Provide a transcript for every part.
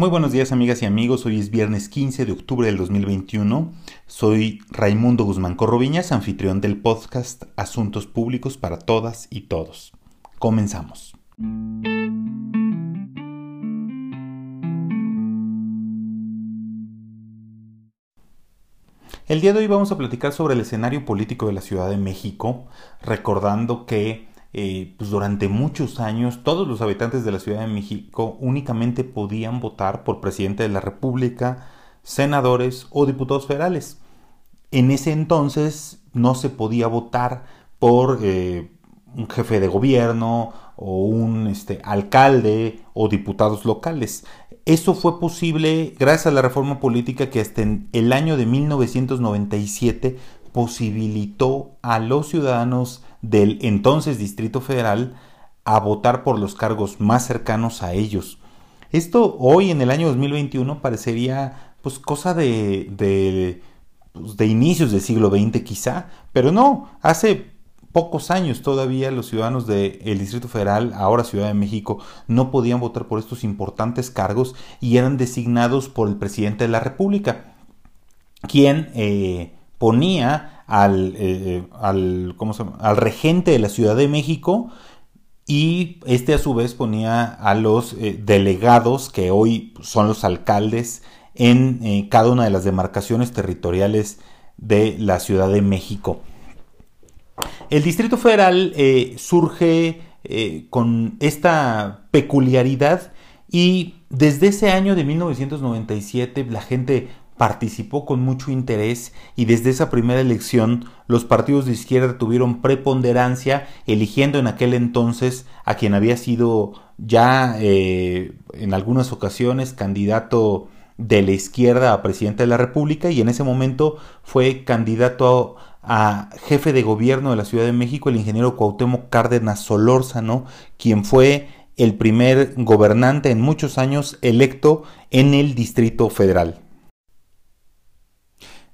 Muy buenos días amigas y amigos, hoy es viernes 15 de octubre del 2021. Soy Raimundo Guzmán Corroviñas, anfitrión del podcast Asuntos Públicos para Todas y Todos. Comenzamos. El día de hoy vamos a platicar sobre el escenario político de la Ciudad de México, recordando que eh, pues durante muchos años todos los habitantes de la Ciudad de México únicamente podían votar por presidente de la República, senadores o diputados federales. En ese entonces no se podía votar por eh, un jefe de gobierno o un este, alcalde o diputados locales. Eso fue posible gracias a la reforma política que hasta en el año de 1997 posibilitó a los ciudadanos del entonces Distrito Federal a votar por los cargos más cercanos a ellos. Esto hoy en el año 2021 parecería pues cosa de, de, pues, de inicios del siglo XX quizá, pero no, hace pocos años todavía los ciudadanos del Distrito Federal, ahora Ciudad de México, no podían votar por estos importantes cargos y eran designados por el presidente de la República, quien eh, ponía al, eh, al, al regente de la Ciudad de México y este a su vez ponía a los eh, delegados que hoy son los alcaldes en eh, cada una de las demarcaciones territoriales de la Ciudad de México. El Distrito Federal surge con esta peculiaridad y desde ese año de 1997 la gente participó con mucho interés y desde esa primera elección los partidos de izquierda tuvieron preponderancia eligiendo en aquel entonces a quien había sido ya eh, en algunas ocasiones candidato de la izquierda a presidente de la República y en ese momento fue candidato a, jefe de gobierno de la Ciudad de México el ingeniero Cuauhtémoc Cárdenas Solórzano, quien fue el primer gobernante en muchos años electo en el Distrito Federal.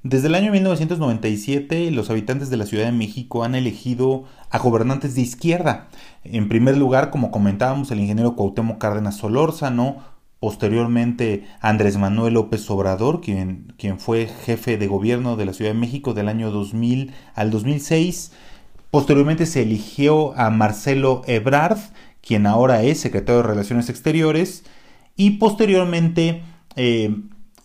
Desde el año 1997, los habitantes de la Ciudad de México han elegido a gobernantes de izquierda. En primer lugar, como comentábamos, el ingeniero Cuauhtémoc Cárdenas Solórzano, posteriormente Andrés Manuel López Obrador, quien, quien fue jefe de gobierno de la Ciudad de México del año 2000 al 2006. Posteriormente se eligió a Marcelo Ebrard, quien ahora es secretario de Relaciones Exteriores. Y posteriormente eh,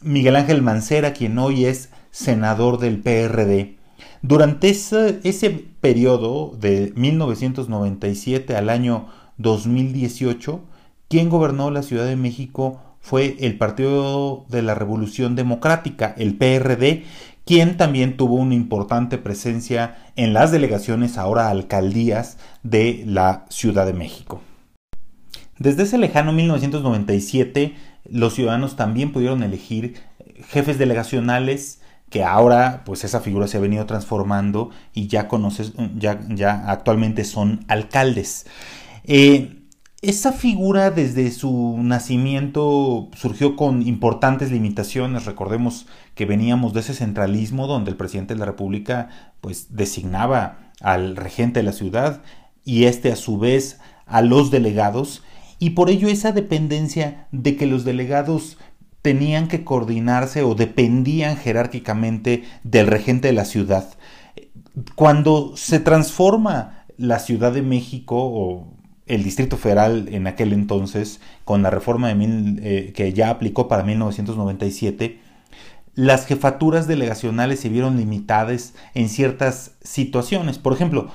Miguel Ángel Mancera, quien hoy es senador del PRD. Durante ese, periodo de 1997 al año 2018, quien gobernó la Ciudad de México fue el Partido de la Revolución Democrática, el PRD, quien también tuvo una importante presencia en las delegaciones, ahora alcaldías, de la Ciudad de México. Desde ese lejano 1997, los ciudadanos también pudieron elegir jefes delegacionales, que ahora pues esa figura se ha venido transformando y ya conoces, ya, ya actualmente son alcaldes. Eh, esa figura desde su nacimiento surgió con importantes limitaciones. Recordemos que veníamos de ese centralismo donde el presidente de la República pues designaba al regente de la ciudad y este a su vez a los delegados y por ello esa dependencia de que los delegados tenían que coordinarse o dependían jerárquicamente del regente de la ciudad. Cuando se transforma la Ciudad de México o el Distrito Federal en aquel entonces, con la reforma de eh, que ya aplicó para 1997, las jefaturas delegacionales se vieron limitadas en ciertas situaciones. Por ejemplo,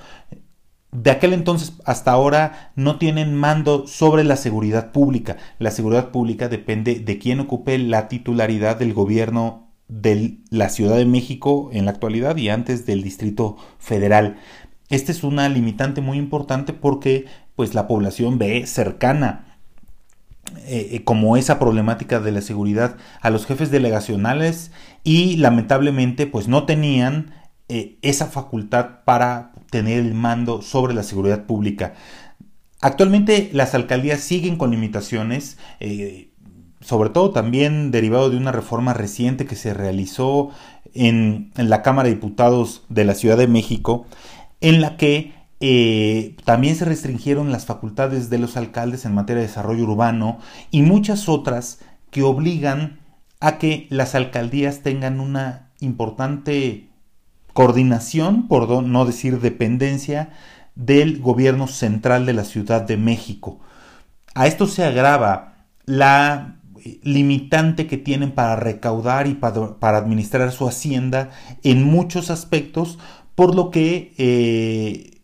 de aquel entonces hasta ahora no tienen mando sobre la seguridad pública. La seguridad pública depende de quién ocupe la titularidad del gobierno de la Ciudad de México en la actualidad y antes del Distrito Federal. Esta es una limitante muy importante porque pues la población ve cercana eh, eh, como esa problemática de la seguridad a los jefes delegacionales y lamentablemente pues no tenían eh, esa facultad para tener el mando sobre la seguridad pública. Actualmente las alcaldías siguen con limitaciones, eh, sobre todo también derivado de una reforma reciente que se realizó en, la Cámara de Diputados de la Ciudad de México, en la que eh, también se restringieron las facultades de los alcaldes en materia de desarrollo urbano y muchas otras que obligan a que las alcaldías tengan una importante coordinación, por no decir dependencia, del gobierno central de la Ciudad de México. A esto se agrava la limitante que tienen para recaudar y para, administrar su hacienda en muchos aspectos, por lo que eh,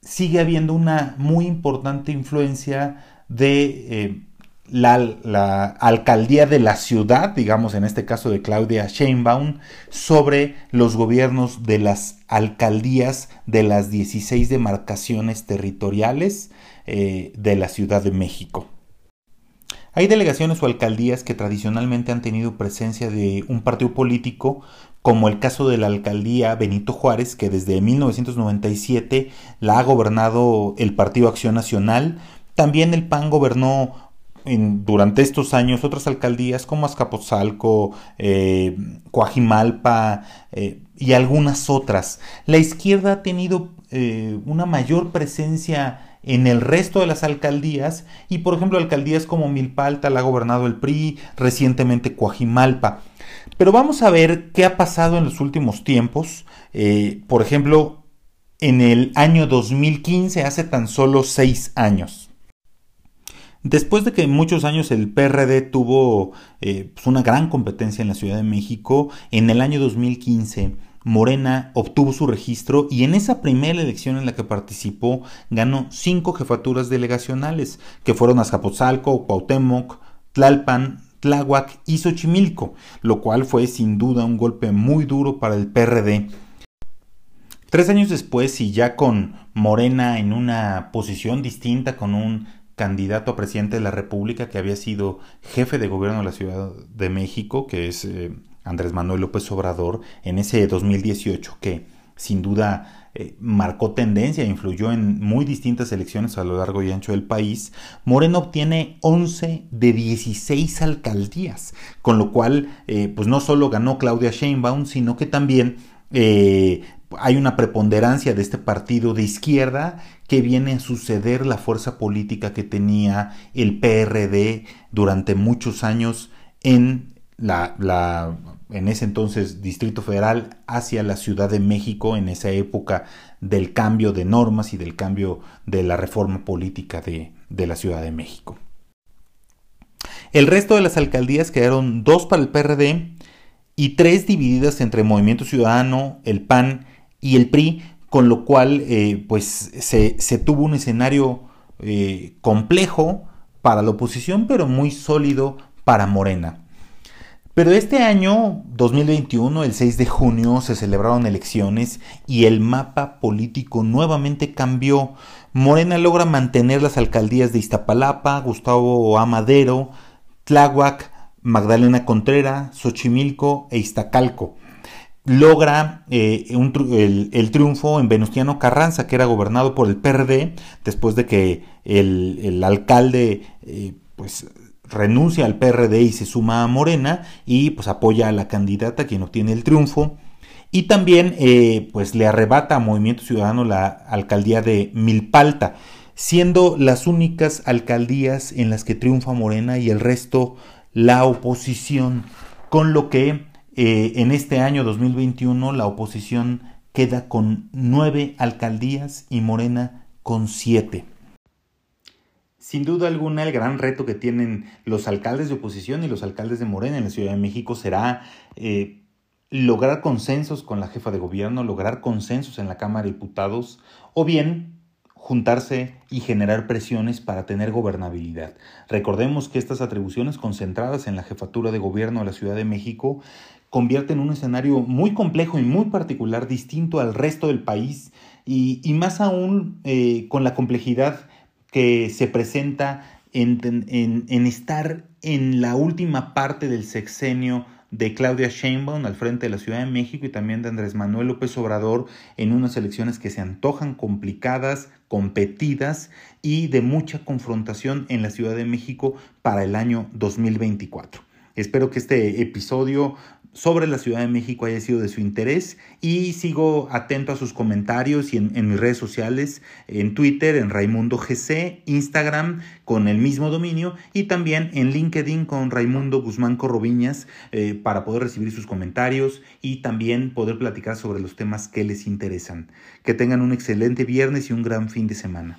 sigue habiendo una muy importante influencia de eh, la, alcaldía de la ciudad, digamos en este caso de Claudia Sheinbaum, sobre los gobiernos de las alcaldías de las 16 demarcaciones territoriales eh, de la Ciudad de México. Hay delegaciones o alcaldías que tradicionalmente han tenido presencia de un partido político, como el caso de la alcaldía Benito Juárez, que desde 1997 la ha gobernado el Partido Acción Nacional. También el PAN gobernó durante estos años otras alcaldías como Azcapotzalco, eh, Coajimalpa eh, y algunas otras. La izquierda ha tenido eh, una mayor presencia en el resto de las alcaldías y por ejemplo alcaldías como Milpalta la ha gobernado el PRI, recientemente Coajimalpa. Pero vamos a ver qué ha pasado en los últimos tiempos. por ejemplo, en el año 2015, hace tan solo seis años. Después de que muchos años el PRD tuvo eh, pues, una gran competencia en la Ciudad de México, en el año 2015 Morena obtuvo su registro y en esa primera elección en la que participó ganó cinco jefaturas delegacionales, que fueron Azcapotzalco, Cuauhtémoc, Tlalpan, Tláhuac y Xochimilco, lo cual fue sin duda un golpe muy duro para el PRD. Tres años después y ya con Morena en una posición distinta, con un candidato a presidente de la República que había sido jefe de gobierno de la Ciudad de México, que es eh, Andrés Manuel López Obrador, en ese 2018 que sin duda eh, marcó tendencia e influyó en muy distintas elecciones a lo largo y ancho del país, Moreno obtiene 11 de 16 alcaldías, con lo cual eh, pues no solo ganó Claudia Sheinbaum, sino que también hay una preponderancia de este partido de izquierda que viene a suceder la fuerza política que tenía el PRD durante muchos años en la, en ese entonces Distrito Federal hacia la Ciudad de México en esa época del cambio de normas y del cambio de la reforma política de, de la Ciudad de México. El resto de las alcaldías quedaron dos para el PRD y tres divididas entre Movimiento Ciudadano, el PAN y el PRI, con lo cual eh, pues se, tuvo un escenario eh, complejo para la oposición, pero muy sólido para Morena. Pero este año, 2021, el 6 de junio, se celebraron elecciones y el mapa político nuevamente cambió. Morena logra mantener las alcaldías de Iztapalapa, Gustavo Amadero, Tláhuac, Magdalena Contreras, Xochimilco e Iztacalco logra eh, el, triunfo en Venustiano Carranza, que era gobernado por el PRD, después de que el, alcalde eh, pues renuncia al PRD y se suma a Morena y pues apoya a la candidata quien obtiene el triunfo. Y también eh, pues le arrebata a Movimiento Ciudadano la alcaldía de Milpalta, siendo las únicas alcaldías en las que triunfa Morena y el resto la oposición, con lo que eh, en este año 2021 la oposición queda con nueve alcaldías y Morena con siete. Sin duda alguna, el gran reto que tienen los alcaldes de oposición y los alcaldes de Morena en la Ciudad de México será eh, lograr consensos con la jefa de gobierno, lograr consensos en la Cámara de Diputados o bien juntarse y generar presiones para tener gobernabilidad. Recordemos que estas atribuciones concentradas en la jefatura de gobierno de la Ciudad de México convierte en un escenario muy complejo y muy particular, distinto al resto del país y, más aún eh, con la complejidad que se presenta en, en, estar en la última parte del sexenio de Claudia Sheinbaum al frente de la Ciudad de México y también de Andrés Manuel López Obrador en unas elecciones que se antojan complicadas, competidas y de mucha confrontación en la Ciudad de México para el año 2024. Espero que este episodio sobre la Ciudad de México haya sido de su interés y sigo atento a sus comentarios y en, mis redes sociales, en Twitter, en Raimundo GC, Instagram con el mismo dominio y también en LinkedIn con Raimundo Guzmán Corroviñas eh, para poder recibir sus comentarios y también poder platicar sobre los temas que les interesan. Que tengan un excelente viernes y un gran fin de semana.